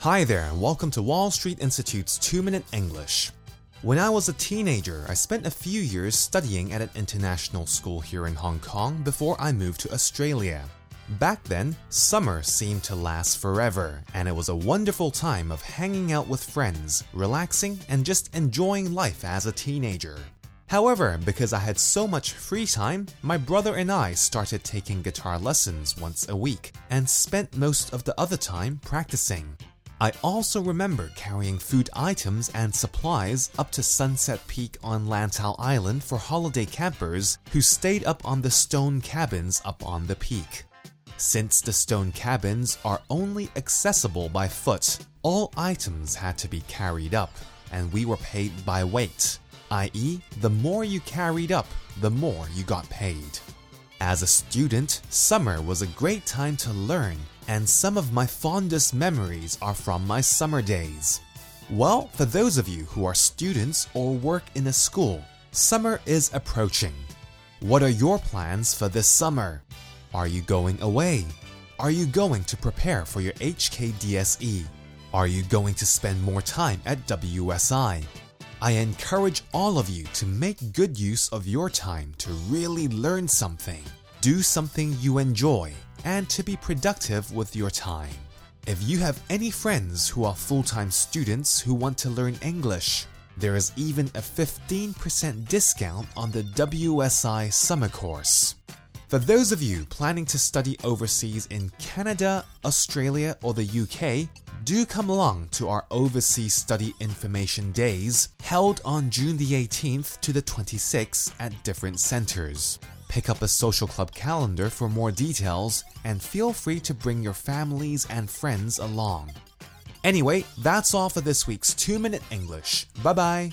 Hi there, and welcome to Wall Street Institute's 2 Minute English. When I was a teenager, I spent a few years studying at an international school here in Hong Kong before I moved to Australia. Back then, summer seemed to last forever, and it was a wonderful time of hanging out with friends, relaxing, and just enjoying life as a teenager. However, because I had so much free time, my brother and I started taking guitar lessons once a week and spent most of the other time practicing. I also remember carrying food items and supplies up to Sunset Peak on Lantau Island for holiday campers who stayed up on the stone cabins up on the peak. Since the stone cabins are only accessible by foot, all items had to be carried up, and we were paid by weight, i.e., the more you carried up, the more you got paid. As a student, summer was a great time to learn, and some of my fondest memories are from my summer days. Well, for those of you who are students or work in a school, summer is approaching. What are your plans for this summer? Are you going away? Are you going to prepare for your HKDSE? Are you going to spend more time at WSI? I encourage all of you to make good use of your time to really learn something, do something you enjoy, and to be productive with your time. If you have any friends who are full time students who want to learn English, there is even a 15% discount on the WSI summer course. For those of you planning to study overseas in Canada, Australia, or the UK, do come along to our Overseas Study Information Days held on June the 18th to the 26th at different centers. Pick up a social club calendar for more details and feel free to bring your families and friends along. Anyway, that's all for this week's 2 Minute English. Bye bye.